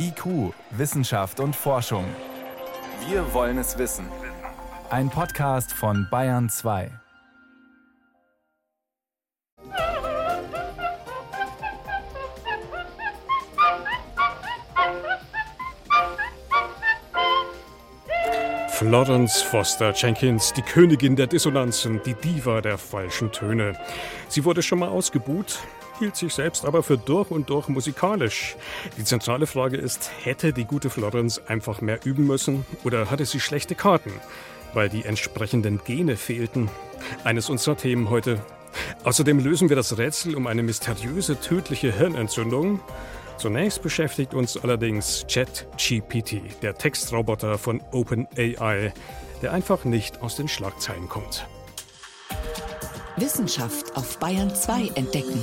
IQ, Wissenschaft und Forschung. Wir wollen es wissen. Ein Podcast von Bayern 2. Florence Foster Jenkins, die Königin der Dissonanzen, die Diva der falschen Töne. Sie wurde schon mal ausgebuht, hielt sich selbst aber für durch und durch musikalisch. Die zentrale Frage ist, hätte die gute Florence einfach mehr üben müssen oder hatte sie schlechte Karten, weil die entsprechenden Gene fehlten? Eines unserer Themen heute. Außerdem lösen wir das Rätsel um eine mysteriöse tödliche Hirnentzündung. Zunächst beschäftigt uns allerdings ChatGPT, der Textroboter von OpenAI, der einfach nicht aus den Schlagzeilen kommt. Wissenschaft auf Bayern 2 entdecken.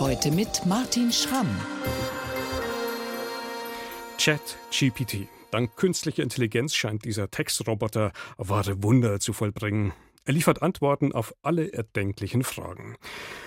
Heute mit Martin Schramm. ChatGPT. Dank künstlicher Intelligenz scheint dieser Textroboter wahre Wunder zu vollbringen. Er liefert Antworten auf alle erdenklichen Fragen,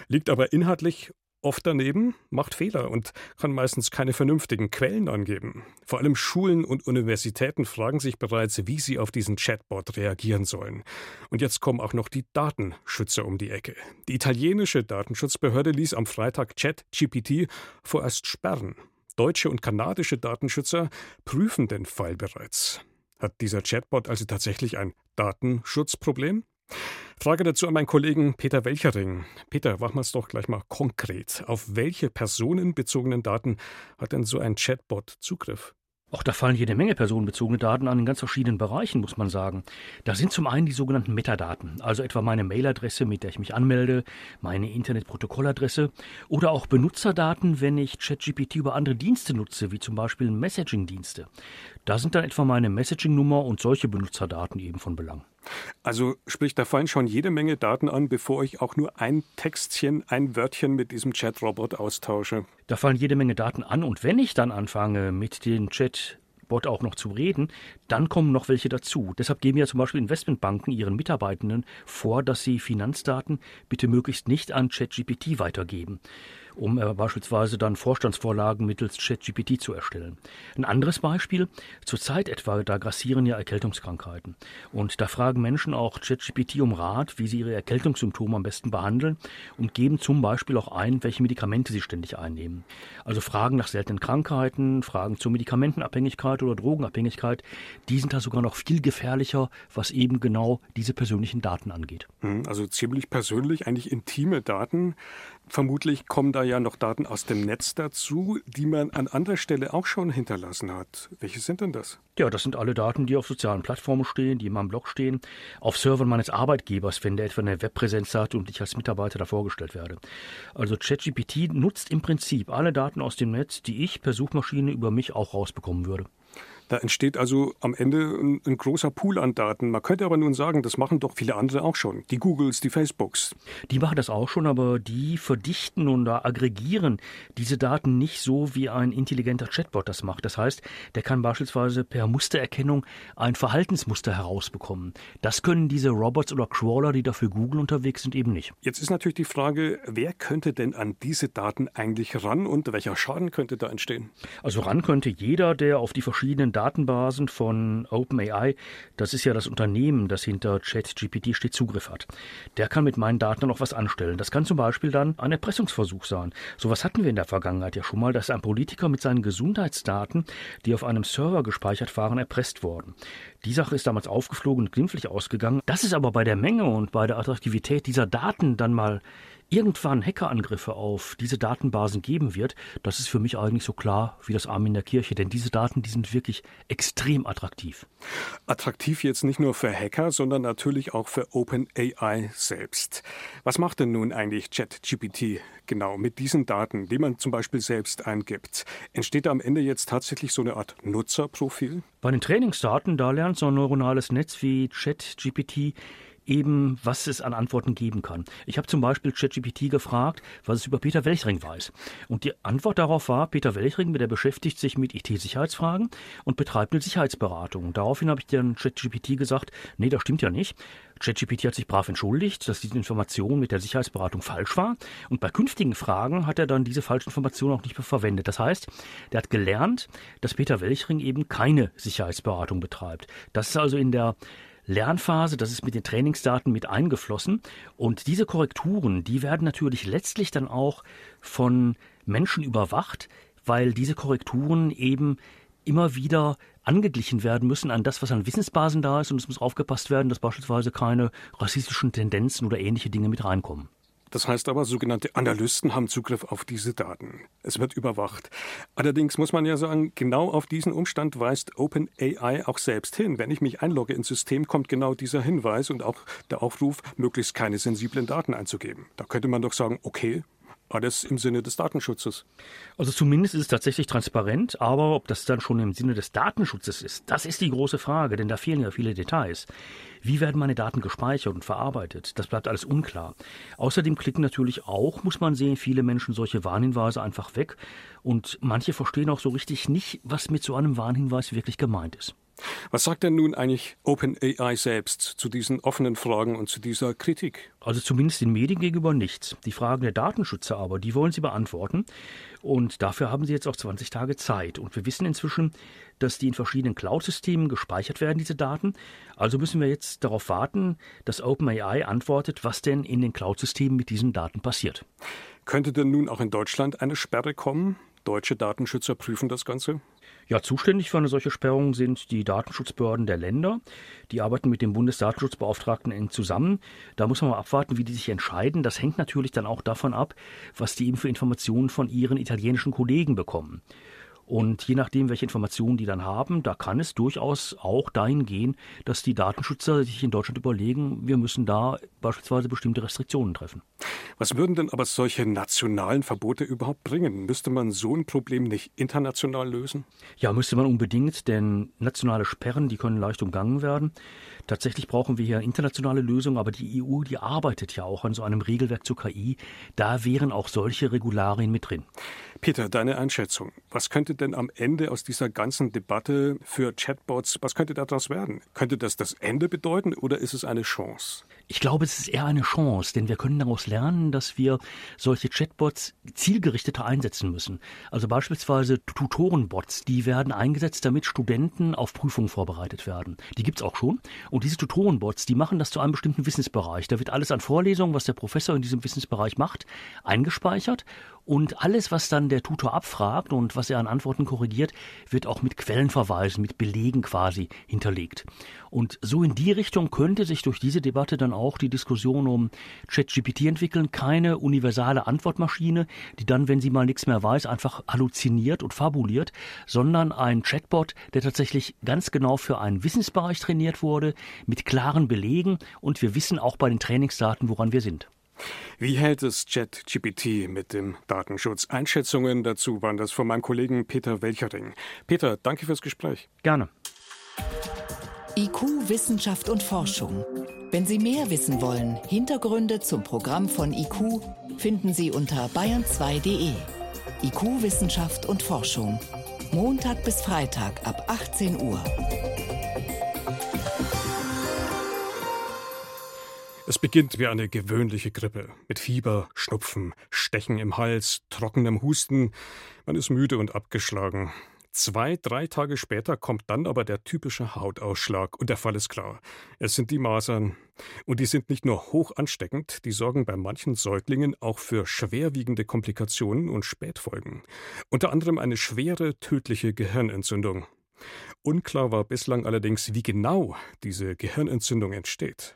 liegt aber inhaltlich oft daneben, macht Fehler und kann meistens keine vernünftigen Quellen angeben. Vor allem Schulen und Universitäten fragen sich bereits, wie sie auf diesen Chatbot reagieren sollen. Und jetzt kommen auch noch die Datenschützer um die Ecke. Die italienische Datenschutzbehörde ließ am Freitag ChatGPT vorerst sperren. Deutsche und kanadische Datenschützer prüfen den Fall bereits. Hat dieser Chatbot also tatsächlich ein Datenschutzproblem? Frage dazu an meinen Kollegen Peter Welchering. Peter, machen wir es doch gleich mal konkret. Auf welche personenbezogenen Daten hat denn so ein Chatbot Zugriff? Auch da fallen jede Menge personenbezogene Daten an in ganz verschiedenen Bereichen, muss man sagen. Da sind zum einen die sogenannten Metadaten, also etwa meine Mailadresse, mit der ich mich anmelde, meine Internetprotokolladresse oder auch Benutzerdaten, wenn ich ChatGPT über andere Dienste nutze, wie zum Beispiel Messaging-Dienste. Da sind dann etwa meine Messaging-Nummer und solche Benutzerdaten eben von Belang. Also sprich, da fallen schon jede Menge Daten an, bevor ich auch nur ein Textchen, ein Wörtchen mit diesem Chat-Robot austausche. Da fallen jede Menge Daten an und wenn ich dann anfange mit dem Chat Bot auch noch zu reden, dann kommen noch welche dazu. Deshalb geben ja zum Beispiel Investmentbanken ihren Mitarbeitenden vor, dass sie Finanzdaten bitte möglichst nicht an ChatGPT weitergeben um äh, beispielsweise dann Vorstandsvorlagen mittels ChatGPT zu erstellen. Ein anderes Beispiel, zurzeit etwa, da grassieren ja Erkältungskrankheiten. Und da fragen Menschen auch ChatGPT um Rat, wie sie ihre Erkältungssymptome am besten behandeln und geben zum Beispiel auch ein, welche Medikamente sie ständig einnehmen. Also Fragen nach seltenen Krankheiten, Fragen zur Medikamentenabhängigkeit oder Drogenabhängigkeit, die sind da sogar noch viel gefährlicher, was eben genau diese persönlichen Daten angeht. Hm, also ziemlich persönlich, eigentlich intime Daten. Vermutlich kommen da ja noch Daten aus dem Netz dazu, die man an anderer Stelle auch schon hinterlassen hat. Welche sind denn das? Ja, das sind alle Daten, die auf sozialen Plattformen stehen, die in meinem Blog stehen, auf Servern meines Arbeitgebers, wenn der etwa eine Webpräsenz hat und ich als Mitarbeiter da vorgestellt werde. Also ChatGPT nutzt im Prinzip alle Daten aus dem Netz, die ich per Suchmaschine über mich auch rausbekommen würde. Da entsteht also am Ende ein, ein, großer Pool an Daten. Man könnte aber nun sagen, das machen doch viele andere auch schon. Die Googles, die Facebooks. Die machen das auch schon, aber die verdichten und aggregieren diese Daten nicht so, wie ein intelligenter Chatbot das macht. Das heißt, der kann beispielsweise per Mustererkennung ein Verhaltensmuster herausbekommen. Das können diese Robots oder Crawler, die dafür Google unterwegs sind, eben nicht. Jetzt ist natürlich die Frage, wer könnte denn an diese Daten eigentlich ran und welcher Schaden könnte da entstehen? Also ran könnte jeder, der auf die verschiedenen Datenbasen von OpenAI, das ist ja das Unternehmen, das hinter ChatGPT steht, Zugriff hat. Der kann mit meinen Daten noch was anstellen. Das kann zum Beispiel dann ein Erpressungsversuch sein. Sowas hatten wir in der Vergangenheit ja schon mal, dass ein Politiker mit seinen Gesundheitsdaten, die auf einem Server gespeichert waren, erpresst worden. Die Sache ist damals aufgeflogen und glimpflich ausgegangen. Das ist aber bei der Menge und bei der Attraktivität dieser Daten dann mal irgendwann Hackerangriffe auf diese Datenbasen geben wird, das ist für mich eigentlich so klar wie das Arm in der Kirche, denn diese Daten, die sind wirklich extrem attraktiv. Attraktiv jetzt nicht nur für Hacker, sondern natürlich auch für OpenAI selbst. Was macht denn nun eigentlich ChatGPT genau mit diesen Daten, die man zum Beispiel selbst eingibt? Entsteht da am Ende jetzt tatsächlich so eine Art Nutzerprofil? Bei den Trainingsdaten, da lernt so ein neuronales Netz wie ChatGPT eben, was es an Antworten geben kann. Ich habe zum Beispiel ChatGPT gefragt, was es über Peter Welchring weiß. Und die Antwort darauf war, Peter Welchring, der beschäftigt sich mit IT-Sicherheitsfragen und betreibt eine Sicherheitsberatung. Daraufhin habe ich dann ChatGPT gesagt, nee, das stimmt ja nicht. ChatGPT hat sich brav entschuldigt, dass diese Information mit der Sicherheitsberatung falsch war. Und bei künftigen Fragen hat er dann diese falsche Information auch nicht mehr verwendet. Das heißt, der hat gelernt, dass Peter Welchring eben keine Sicherheitsberatung betreibt. Das ist also in der Lernphase, das ist mit den Trainingsdaten mit eingeflossen. Und diese Korrekturen, die werden natürlich letztlich dann auch von Menschen überwacht, weil diese Korrekturen eben immer wieder angeglichen werden müssen an das, was an Wissensbasen da ist. Und es muss aufgepasst werden, dass beispielsweise keine rassistischen Tendenzen oder ähnliche Dinge mit reinkommen. Das heißt aber, sogenannte Analysten haben Zugriff auf diese Daten. Es wird überwacht. Allerdings muss man ja sagen, genau auf diesen Umstand weist OpenAI auch selbst hin. Wenn ich mich einlogge ins System, kommt genau dieser Hinweis und auch der Aufruf, möglichst keine sensiblen Daten einzugeben. Da könnte man doch sagen, okay, alles im Sinne des Datenschutzes. Also zumindest ist es tatsächlich transparent, aber ob das dann schon im Sinne des Datenschutzes ist, das ist die große Frage, denn da fehlen ja viele Details. Wie werden meine Daten gespeichert und verarbeitet? Das bleibt alles unklar. Außerdem klicken natürlich auch, muss man sehen, viele Menschen solche Warnhinweise einfach weg und manche verstehen auch so richtig nicht, was mit so einem Warnhinweis wirklich gemeint ist. Was sagt denn nun eigentlich OpenAI selbst zu diesen offenen Fragen und zu dieser Kritik? Also zumindest den Medien gegenüber nichts. Die Fragen der Datenschützer aber, die wollen sie beantworten. Und dafür haben sie jetzt auch 20 Tage Zeit. Und wir wissen inzwischen, dass die in verschiedenen Cloud-Systemen gespeichert werden, diese Daten. Also müssen wir jetzt darauf warten, dass OpenAI antwortet, was denn in den Cloud-Systemen mit diesen Daten passiert. Könnte denn nun auch in Deutschland eine Sperre kommen? Deutsche Datenschützer prüfen das Ganze? Ja, zuständig für eine solche Sperrung sind die Datenschutzbehörden der Länder. Die arbeiten mit dem Bundesdatenschutzbeauftragten eng zusammen. Da muss man mal abwarten, wie die sich entscheiden. Das hängt natürlich dann auch davon ab, was die eben für Informationen von ihren italienischen Kollegen bekommen. Und je nachdem, welche Informationen die dann haben, da kann es durchaus auch dahin gehen, dass die Datenschützer sich in Deutschland überlegen, wir müssen da beispielsweise bestimmte Restriktionen treffen. Was würden denn aber solche nationalen Verbote überhaupt bringen? Müsste man so ein Problem nicht international lösen? Ja, müsste man unbedingt, denn nationale Sperren, die können leicht umgangen werden. Tatsächlich brauchen wir hier internationale Lösungen, aber die EU, die arbeitet ja auch an so einem Regelwerk zur KI. Da wären auch solche Regularien mit drin. Peter, deine Einschätzung. Was könnte denn am Ende aus dieser ganzen Debatte für Chatbots, was könnte daraus werden? Könnte das das Ende bedeuten oder ist es eine Chance? Ich glaube, es ist eher eine Chance, denn wir können daraus lernen, dass wir solche Chatbots zielgerichteter einsetzen müssen. Also beispielsweise Tutorenbots, die werden eingesetzt, damit Studenten auf Prüfungen vorbereitet werden. Die gibt's auch schon. Und diese Tutorenbots, die machen das zu einem bestimmten Wissensbereich. Da wird alles an Vorlesungen, was der Professor in diesem Wissensbereich macht, eingespeichert und alles, was dann der Tutor abfragt und was er an Antworten korrigiert, wird auch mit Quellenverweisen, mit Belegen quasi hinterlegt. Und so in die Richtung könnte sich durch diese Debatte dann auch die Diskussion um ChatGPT entwickeln. Keine universale Antwortmaschine, die dann, wenn sie mal nichts mehr weiß, einfach halluziniert und fabuliert, sondern ein Chatbot, der tatsächlich ganz genau für einen Wissensbereich trainiert wurde, mit klaren Belegen und wir wissen auch bei den Trainingsdaten, woran wir sind. Wie hält es ChatGPT mit dem Datenschutz? Einschätzungen dazu waren das von meinem Kollegen Peter Welchering. Peter, danke fürs Gespräch. Gerne. IQ, Wissenschaft und Forschung. Wenn Sie mehr wissen wollen, Hintergründe zum Programm von IQ finden Sie unter bayern2.de. IQ, Wissenschaft und Forschung. Montag bis Freitag ab 18 Uhr. Es beginnt wie eine gewöhnliche Grippe. Mit Fieber, Schnupfen, Stechen im Hals, trockenem Husten. Man ist müde und abgeschlagen. Zwei, drei Tage später kommt dann aber der typische Hautausschlag und der Fall ist klar. Es sind die Masern. Und die sind nicht nur hoch ansteckend, die sorgen bei manchen Säuglingen auch für schwerwiegende Komplikationen und Spätfolgen. Unter anderem eine schwere, tödliche Gehirnentzündung. Unklar war bislang allerdings, wie genau diese Gehirnentzündung entsteht.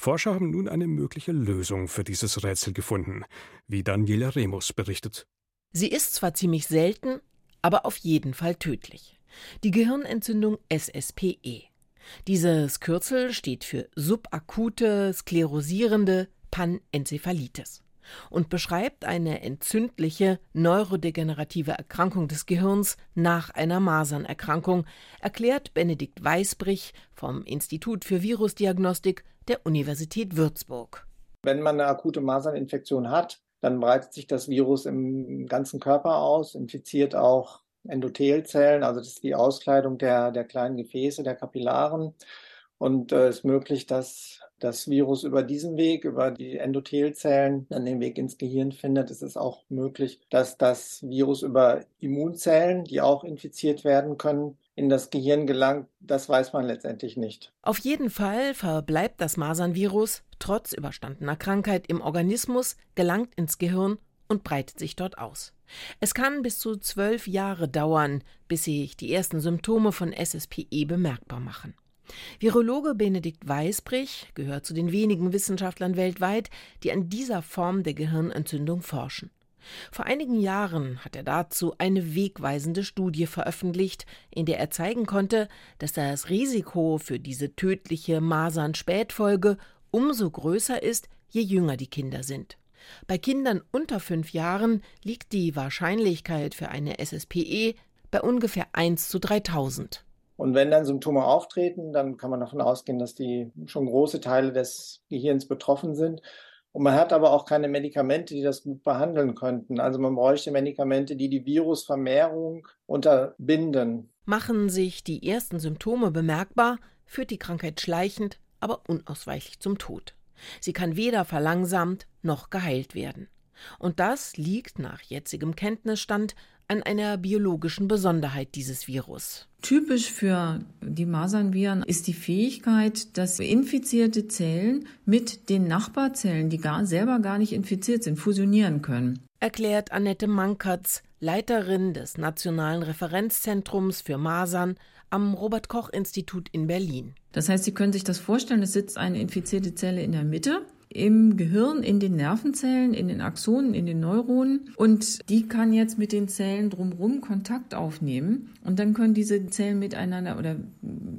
Forscher haben nun eine mögliche Lösung für dieses Rätsel gefunden, wie Daniela Remus berichtet. Sie ist zwar ziemlich selten, aber auf jeden Fall tödlich. Die Gehirnentzündung SSPE. Dieses Kürzel steht für subakute sklerosierende Panenzephalitis und beschreibt eine entzündliche neurodegenerative Erkrankung des Gehirns nach einer Masernerkrankung, erklärt Benedikt Weißbrich vom Institut für Virusdiagnostik der Universität Würzburg. Wenn man eine akute Maserninfektion hat, dann breitet sich das Virus im ganzen Körper aus, infiziert auch Endothelzellen, also das ist die Auskleidung der, der kleinen Gefäße, der Kapillaren. Und es äh, ist möglich, dass das Virus über diesen Weg, über die Endothelzellen, dann den Weg ins Gehirn findet. Es ist auch möglich, dass das Virus über Immunzellen, die auch infiziert werden können, in das Gehirn gelangt. Das weiß man letztendlich nicht. Auf jeden Fall verbleibt das Masernvirus trotz überstandener Krankheit im Organismus, gelangt ins Gehirn und breitet sich dort aus. Es kann bis zu zwölf Jahre dauern, bis sich die ersten Symptome von SSPE bemerkbar machen. Virologe Benedikt Weisbrich gehört zu den wenigen Wissenschaftlern weltweit, die an dieser Form der Gehirnentzündung forschen. Vor einigen Jahren hat er dazu eine wegweisende Studie veröffentlicht, in der er zeigen konnte, dass das Risiko für diese tödliche Masern-Spätfolge umso größer ist, je jünger die Kinder sind. Bei Kindern unter fünf Jahren liegt die Wahrscheinlichkeit für eine SSPE bei ungefähr 1 zu 3000. Und wenn dann Symptome auftreten, dann kann man davon ausgehen, dass die schon große Teile des Gehirns betroffen sind. Und man hat aber auch keine Medikamente, die das gut behandeln könnten. Also man bräuchte Medikamente, die die Virusvermehrung unterbinden. Machen sich die ersten Symptome bemerkbar, führt die Krankheit schleichend, aber unausweichlich zum Tod. Sie kann weder verlangsamt noch geheilt werden. Und das liegt nach jetzigem Kenntnisstand an einer biologischen Besonderheit dieses Virus. Typisch für die Masernviren ist die Fähigkeit, dass infizierte Zellen mit den Nachbarzellen, die gar, selber gar nicht infiziert sind, fusionieren können. Erklärt Annette Mankertz, Leiterin des Nationalen Referenzzentrums für Masern am Robert Koch Institut in Berlin. Das heißt, Sie können sich das vorstellen, es sitzt eine infizierte Zelle in der Mitte im Gehirn, in den Nervenzellen, in den Axonen, in den Neuronen. Und die kann jetzt mit den Zellen drumherum Kontakt aufnehmen. Und dann können diese Zellen miteinander oder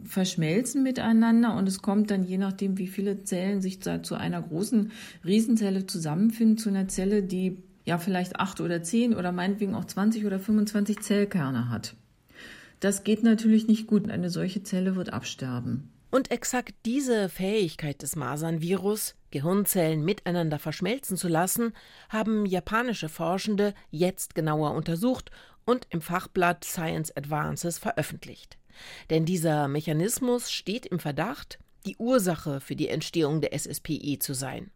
verschmelzen miteinander. Und es kommt dann, je nachdem, wie viele Zellen sich zu einer großen Riesenzelle zusammenfinden, zu einer Zelle, die ja vielleicht acht oder zehn oder meinetwegen auch 20 oder 25 Zellkerne hat. Das geht natürlich nicht gut. Eine solche Zelle wird absterben. Und exakt diese Fähigkeit des Masernvirus, Gehirnzellen miteinander verschmelzen zu lassen, haben japanische Forschende jetzt genauer untersucht und im Fachblatt Science Advances veröffentlicht. Denn dieser Mechanismus steht im Verdacht, die Ursache für die Entstehung der SSPE zu sein.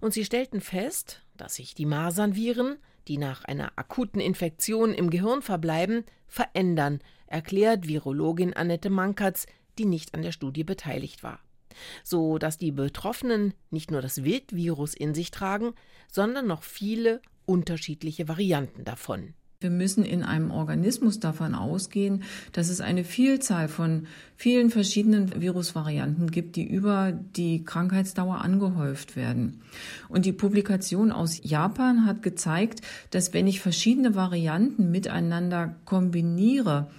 Und sie stellten fest, dass sich die Masernviren, die nach einer akuten Infektion im Gehirn verbleiben, verändern, erklärt Virologin Annette Mankertz die nicht an der Studie beteiligt war, so dass die Betroffenen nicht nur das Wildvirus in sich tragen, sondern noch viele unterschiedliche Varianten davon. Wir müssen in einem Organismus davon ausgehen, dass es eine Vielzahl von vielen verschiedenen Virusvarianten gibt, die über die Krankheitsdauer angehäuft werden. Und die Publikation aus Japan hat gezeigt, dass wenn ich verschiedene Varianten miteinander kombiniere,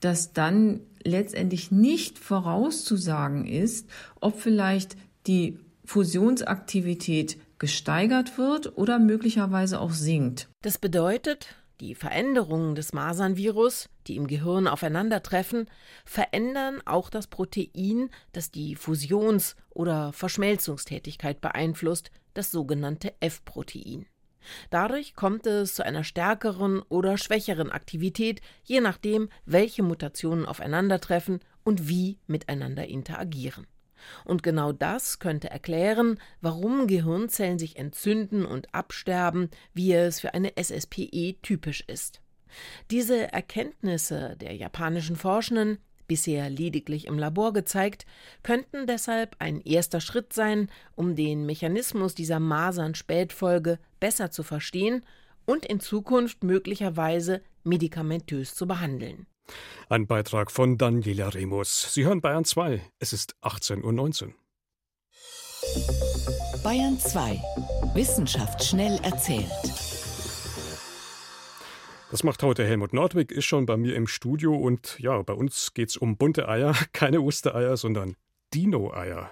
dass dann letztendlich nicht vorauszusagen ist, ob vielleicht die Fusionsaktivität gesteigert wird oder möglicherweise auch sinkt. Das bedeutet, die Veränderungen des Masernvirus, die im Gehirn aufeinandertreffen, verändern auch das Protein, das die Fusions- oder Verschmelzungstätigkeit beeinflusst, das sogenannte F-Protein. Dadurch kommt es zu einer stärkeren oder schwächeren Aktivität, je nachdem, welche Mutationen aufeinandertreffen und wie miteinander interagieren. Und genau das könnte erklären, warum Gehirnzellen sich entzünden und absterben, wie es für eine SSPE typisch ist. Diese Erkenntnisse der japanischen Forschenden bisher lediglich im Labor gezeigt, könnten deshalb ein erster Schritt sein, um den Mechanismus dieser Masern-Spätfolge besser zu verstehen und in Zukunft möglicherweise medikamentös zu behandeln. Ein Beitrag von Daniela Remus. Sie hören Bayern 2. Es ist 18.19 Uhr. Bayern 2. Wissenschaft schnell erzählt. Das macht heute Helmut Nordwig, ist schon bei mir im Studio und ja, bei uns geht es um bunte Eier, keine Ostereier, sondern Dino-Eier.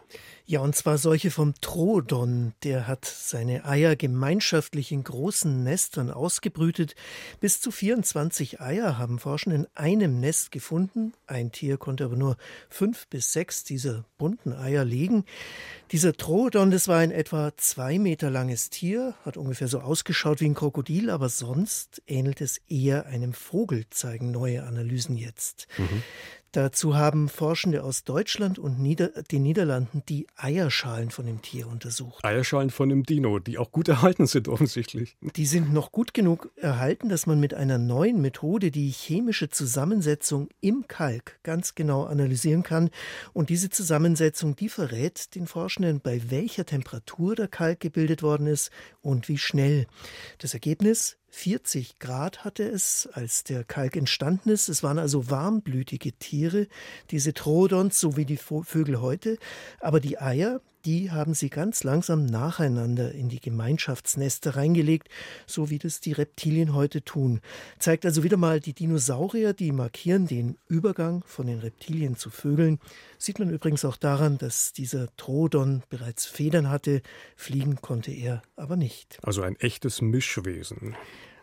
Ja, und zwar solche vom Troodon. Der hat seine Eier gemeinschaftlich in großen Nestern ausgebrütet. Bis zu 24 Eier haben Forscher in einem Nest gefunden. Ein Tier konnte aber nur fünf bis sechs dieser bunten Eier legen. Dieser Troodon, das war ein etwa zwei Meter langes Tier, hat ungefähr so ausgeschaut wie ein Krokodil, aber sonst ähnelt es eher einem Vogel, zeigen neue Analysen jetzt. Mhm. Dazu haben Forschende aus Deutschland und Nieder den Niederlanden die Eierschalen von dem Tier untersucht. Eierschalen von dem Dino, die auch gut erhalten sind offensichtlich. Die sind noch gut genug erhalten, dass man mit einer neuen Methode die chemische Zusammensetzung im Kalk ganz genau analysieren kann. Und diese Zusammensetzung, die verrät den Forschenden, bei welcher Temperatur der Kalk gebildet worden ist und wie schnell. Das Ergebnis 40 Grad hatte es, als der Kalk entstanden ist. Es waren also warmblütige Tiere, diese Troodons, so wie die Vögel heute. Aber die Eier, die haben sie ganz langsam nacheinander in die Gemeinschaftsnester reingelegt, so wie das die Reptilien heute tun. Zeigt also wieder mal die Dinosaurier, die markieren den Übergang von den Reptilien zu Vögeln. Sieht man übrigens auch daran, dass dieser Troodon bereits Federn hatte, fliegen konnte er aber nicht. Also ein echtes Mischwesen.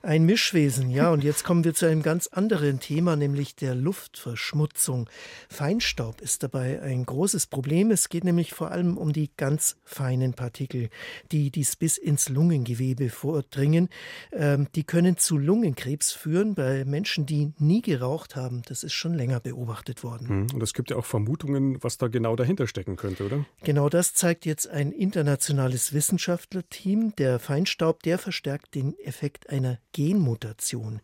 Ein Mischwesen, ja. Und jetzt kommen wir zu einem ganz anderen Thema, nämlich der Luftverschmutzung. Feinstaub ist dabei ein großes Problem. Es geht nämlich vor allem um die ganz feinen Partikel, die dies bis ins Lungengewebe vordringen. Ähm, die können zu Lungenkrebs führen bei Menschen, die nie geraucht haben. Das ist schon länger beobachtet worden. Hm, und es gibt ja auch Vermutungen, was da genau dahinter stecken könnte, oder? Genau das zeigt jetzt ein internationales Wissenschaftlerteam. Der Feinstaub, der verstärkt den Effekt einer Genmutation.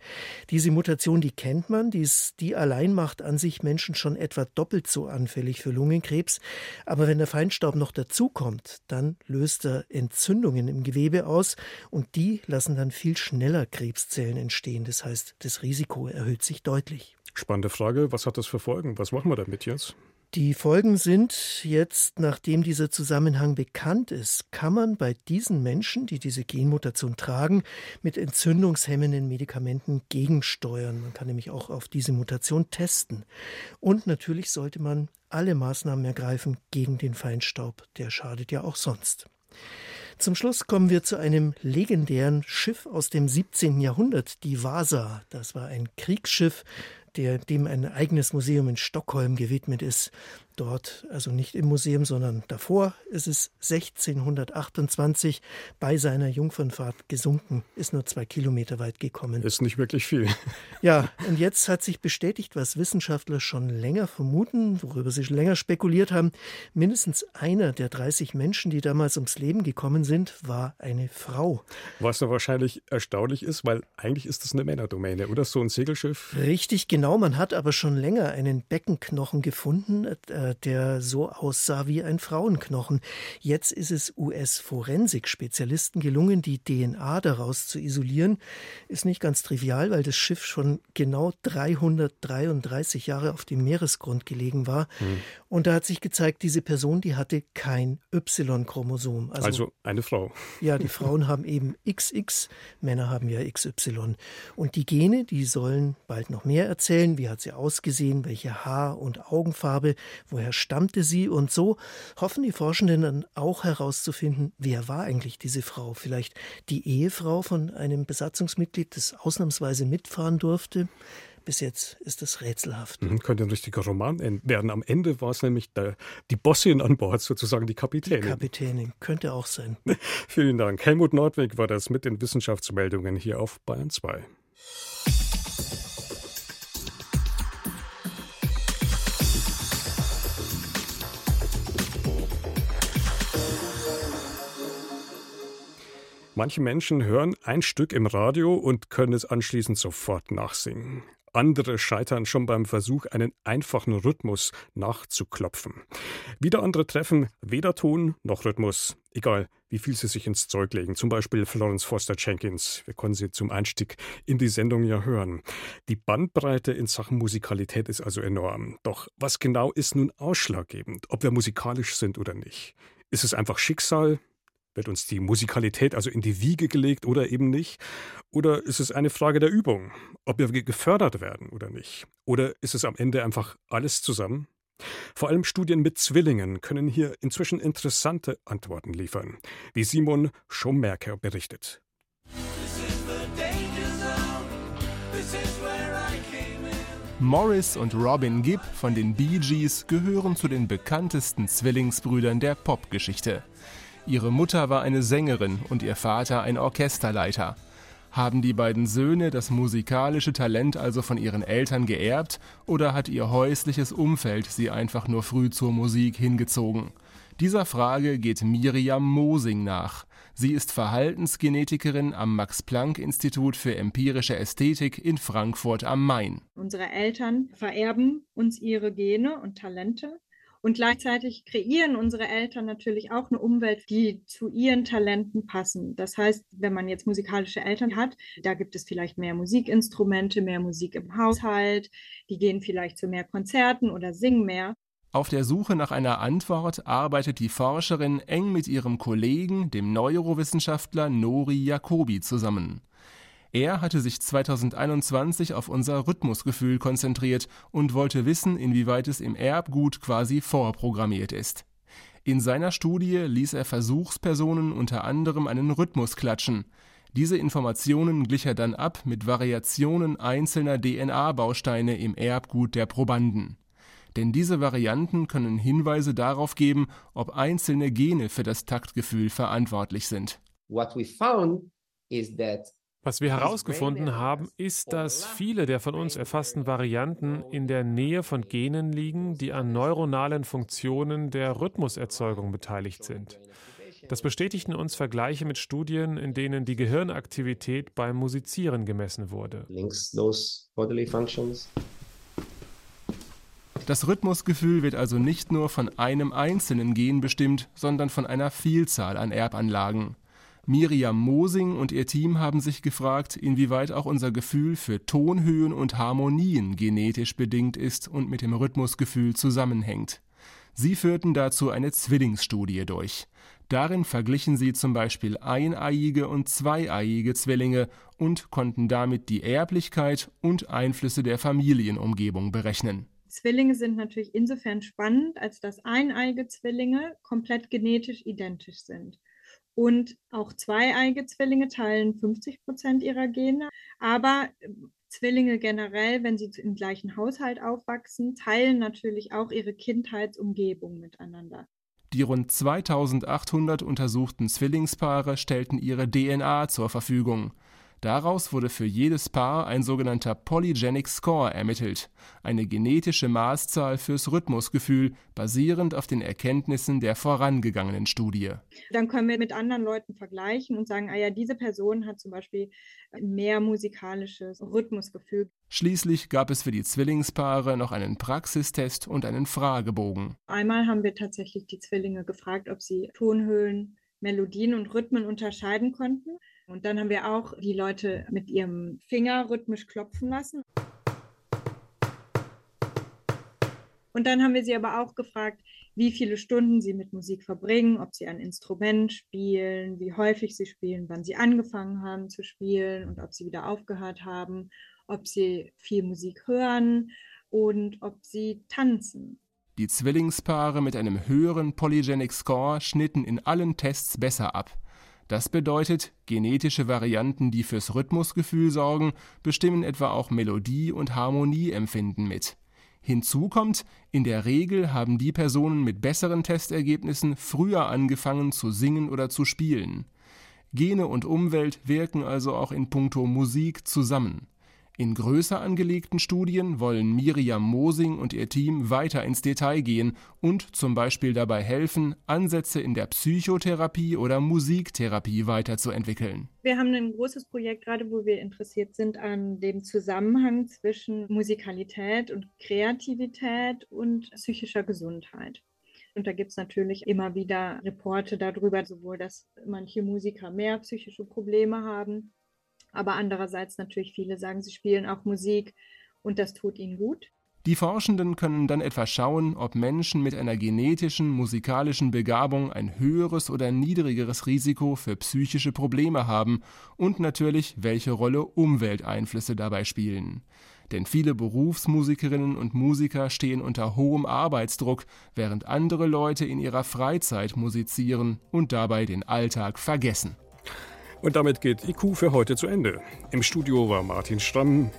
Diese Mutation, die kennt man, die, ist, die allein macht an sich Menschen schon etwa doppelt so anfällig für Lungenkrebs. Aber wenn der Feinstaub noch dazukommt, dann löst er Entzündungen im Gewebe aus und die lassen dann viel schneller Krebszellen entstehen. Das heißt, das Risiko erhöht sich deutlich. Spannende Frage. Was hat das für Folgen? Was machen wir damit jetzt? Die Folgen sind jetzt, nachdem dieser Zusammenhang bekannt ist, kann man bei diesen Menschen, die diese Genmutation tragen, mit entzündungshemmenden Medikamenten gegensteuern. Man kann nämlich auch auf diese Mutation testen. Und natürlich sollte man alle Maßnahmen ergreifen gegen den Feinstaub. Der schadet ja auch sonst. Zum Schluss kommen wir zu einem legendären Schiff aus dem 17. Jahrhundert, die Vasa. Das war ein Kriegsschiff, der, dem ein eigenes Museum in Stockholm gewidmet ist dort, also nicht im Museum, sondern davor ist es 1628 bei seiner Jungfernfahrt gesunken, ist nur zwei Kilometer weit gekommen. Ist nicht wirklich viel. Ja, und jetzt hat sich bestätigt, was Wissenschaftler schon länger vermuten, worüber sie schon länger spekuliert haben. Mindestens einer der 30 Menschen, die damals ums Leben gekommen sind, war eine Frau. Was da wahrscheinlich erstaunlich ist, weil eigentlich ist das eine Männerdomäne, oder so ein Segelschiff? Richtig, genau. Man hat aber schon länger einen Beckenknochen gefunden, äh, der so aussah wie ein Frauenknochen. Jetzt ist es US-Forensik-Spezialisten gelungen, die DNA daraus zu isolieren. Ist nicht ganz trivial, weil das Schiff schon genau 333 Jahre auf dem Meeresgrund gelegen war. Mhm. Und da hat sich gezeigt, diese Person, die hatte kein Y-Chromosom. Also, also eine Frau. Ja, die Frauen haben eben XX, Männer haben ja XY. Und die Gene, die sollen bald noch mehr erzählen. Wie hat sie ausgesehen? Welche Haar- und Augenfarbe? Woher stammte sie? Und so hoffen die Forschenden dann auch herauszufinden, wer war eigentlich diese Frau? Vielleicht die Ehefrau von einem Besatzungsmitglied, das ausnahmsweise mitfahren durfte? Bis jetzt ist das rätselhaft. Mhm, könnte ein richtiger Roman werden. Am Ende war es nämlich der, die Bossin an Bord, sozusagen die Kapitänin. Die Kapitänin, könnte auch sein. Vielen Dank. Helmut Nordweg war das mit den Wissenschaftsmeldungen hier auf Bayern 2. Manche Menschen hören ein Stück im Radio und können es anschließend sofort nachsingen. Andere scheitern schon beim Versuch, einen einfachen Rhythmus nachzuklopfen. Wieder andere treffen weder Ton noch Rhythmus, egal wie viel sie sich ins Zeug legen. Zum Beispiel Florence Foster Jenkins. Wir konnten sie zum Einstieg in die Sendung ja hören. Die Bandbreite in Sachen Musikalität ist also enorm. Doch was genau ist nun ausschlaggebend, ob wir musikalisch sind oder nicht? Ist es einfach Schicksal? Wird uns die Musikalität also in die Wiege gelegt oder eben nicht? Oder ist es eine Frage der Übung, ob wir gefördert werden oder nicht? Oder ist es am Ende einfach alles zusammen? Vor allem Studien mit Zwillingen können hier inzwischen interessante Antworten liefern, wie Simon Schommerker berichtet. Morris und Robin Gibb von den Bee Gees gehören zu den bekanntesten Zwillingsbrüdern der Popgeschichte. Ihre Mutter war eine Sängerin und ihr Vater ein Orchesterleiter. Haben die beiden Söhne das musikalische Talent also von ihren Eltern geerbt oder hat ihr häusliches Umfeld sie einfach nur früh zur Musik hingezogen? Dieser Frage geht Miriam Mosing nach. Sie ist Verhaltensgenetikerin am Max-Planck-Institut für empirische Ästhetik in Frankfurt am Main. Unsere Eltern vererben uns ihre Gene und Talente. Und gleichzeitig kreieren unsere Eltern natürlich auch eine Umwelt, die zu ihren Talenten passen. Das heißt, wenn man jetzt musikalische Eltern hat, da gibt es vielleicht mehr Musikinstrumente, mehr Musik im Haushalt, die gehen vielleicht zu mehr Konzerten oder singen mehr. Auf der Suche nach einer Antwort arbeitet die Forscherin eng mit ihrem Kollegen, dem Neurowissenschaftler Nori Jacobi, zusammen. Er hatte sich 2021 auf unser Rhythmusgefühl konzentriert und wollte wissen, inwieweit es im Erbgut quasi vorprogrammiert ist. In seiner Studie ließ er Versuchspersonen unter anderem einen Rhythmus klatschen. Diese Informationen glich er dann ab mit Variationen einzelner DNA-Bausteine im Erbgut der Probanden denn diese Varianten können Hinweise darauf geben, ob einzelne Gene für das Taktgefühl verantwortlich sind. Was wir herausgefunden haben, ist, dass viele der von uns erfassten Varianten in der Nähe von Genen liegen, die an neuronalen Funktionen der Rhythmuserzeugung beteiligt sind. Das bestätigten uns Vergleiche mit Studien, in denen die Gehirnaktivität beim Musizieren gemessen wurde. Das Rhythmusgefühl wird also nicht nur von einem einzelnen Gen bestimmt, sondern von einer Vielzahl an Erbanlagen. Miriam Mosing und ihr Team haben sich gefragt, inwieweit auch unser Gefühl für Tonhöhen und Harmonien genetisch bedingt ist und mit dem Rhythmusgefühl zusammenhängt. Sie führten dazu eine Zwillingsstudie durch. Darin verglichen sie zum Beispiel eineiige und zweieiige Zwillinge und konnten damit die Erblichkeit und Einflüsse der Familienumgebung berechnen. Zwillinge sind natürlich insofern spannend, als dass eineige Zwillinge komplett genetisch identisch sind. Und auch zweieige Zwillinge teilen 50 Prozent ihrer Gene. Aber ähm, Zwillinge generell, wenn sie im gleichen Haushalt aufwachsen, teilen natürlich auch ihre Kindheitsumgebung miteinander. Die rund 2800 untersuchten Zwillingspaare stellten ihre DNA zur Verfügung. Daraus wurde für jedes Paar ein sogenannter Polygenic Score ermittelt, eine genetische Maßzahl fürs Rhythmusgefühl, basierend auf den Erkenntnissen der vorangegangenen Studie. Dann können wir mit anderen Leuten vergleichen und sagen, ah ja, diese Person hat zum Beispiel mehr musikalisches Rhythmusgefühl. Schließlich gab es für die Zwillingspaare noch einen Praxistest und einen Fragebogen. Einmal haben wir tatsächlich die Zwillinge gefragt, ob sie Tonhöhlen, Melodien und Rhythmen unterscheiden konnten. Und dann haben wir auch die Leute mit ihrem Finger rhythmisch klopfen lassen. Und dann haben wir sie aber auch gefragt, wie viele Stunden sie mit Musik verbringen, ob sie ein Instrument spielen, wie häufig sie spielen, wann sie angefangen haben zu spielen und ob sie wieder aufgehört haben, ob sie viel Musik hören und ob sie tanzen. Die Zwillingspaare mit einem höheren Polygenic Score schnitten in allen Tests besser ab. Das bedeutet, genetische Varianten, die fürs Rhythmusgefühl sorgen, bestimmen etwa auch Melodie und Harmonieempfinden mit. Hinzu kommt, in der Regel haben die Personen mit besseren Testergebnissen früher angefangen zu singen oder zu spielen. Gene und Umwelt wirken also auch in puncto Musik zusammen. In größer angelegten Studien wollen Miriam Mosing und ihr Team weiter ins Detail gehen und zum Beispiel dabei helfen, Ansätze in der Psychotherapie oder Musiktherapie weiterzuentwickeln. Wir haben ein großes Projekt gerade, wo wir interessiert sind an dem Zusammenhang zwischen Musikalität und Kreativität und psychischer Gesundheit. Und da gibt es natürlich immer wieder Reporte darüber, sowohl dass manche Musiker mehr psychische Probleme haben aber andererseits natürlich viele sagen, sie spielen auch Musik und das tut ihnen gut. Die Forschenden können dann etwa schauen, ob Menschen mit einer genetischen musikalischen Begabung ein höheres oder niedrigeres Risiko für psychische Probleme haben und natürlich, welche Rolle Umwelteinflüsse dabei spielen. Denn viele Berufsmusikerinnen und Musiker stehen unter hohem Arbeitsdruck, während andere Leute in ihrer Freizeit musizieren und dabei den Alltag vergessen. Und damit geht IQ für heute zu Ende. Im Studio war Martin Stamm.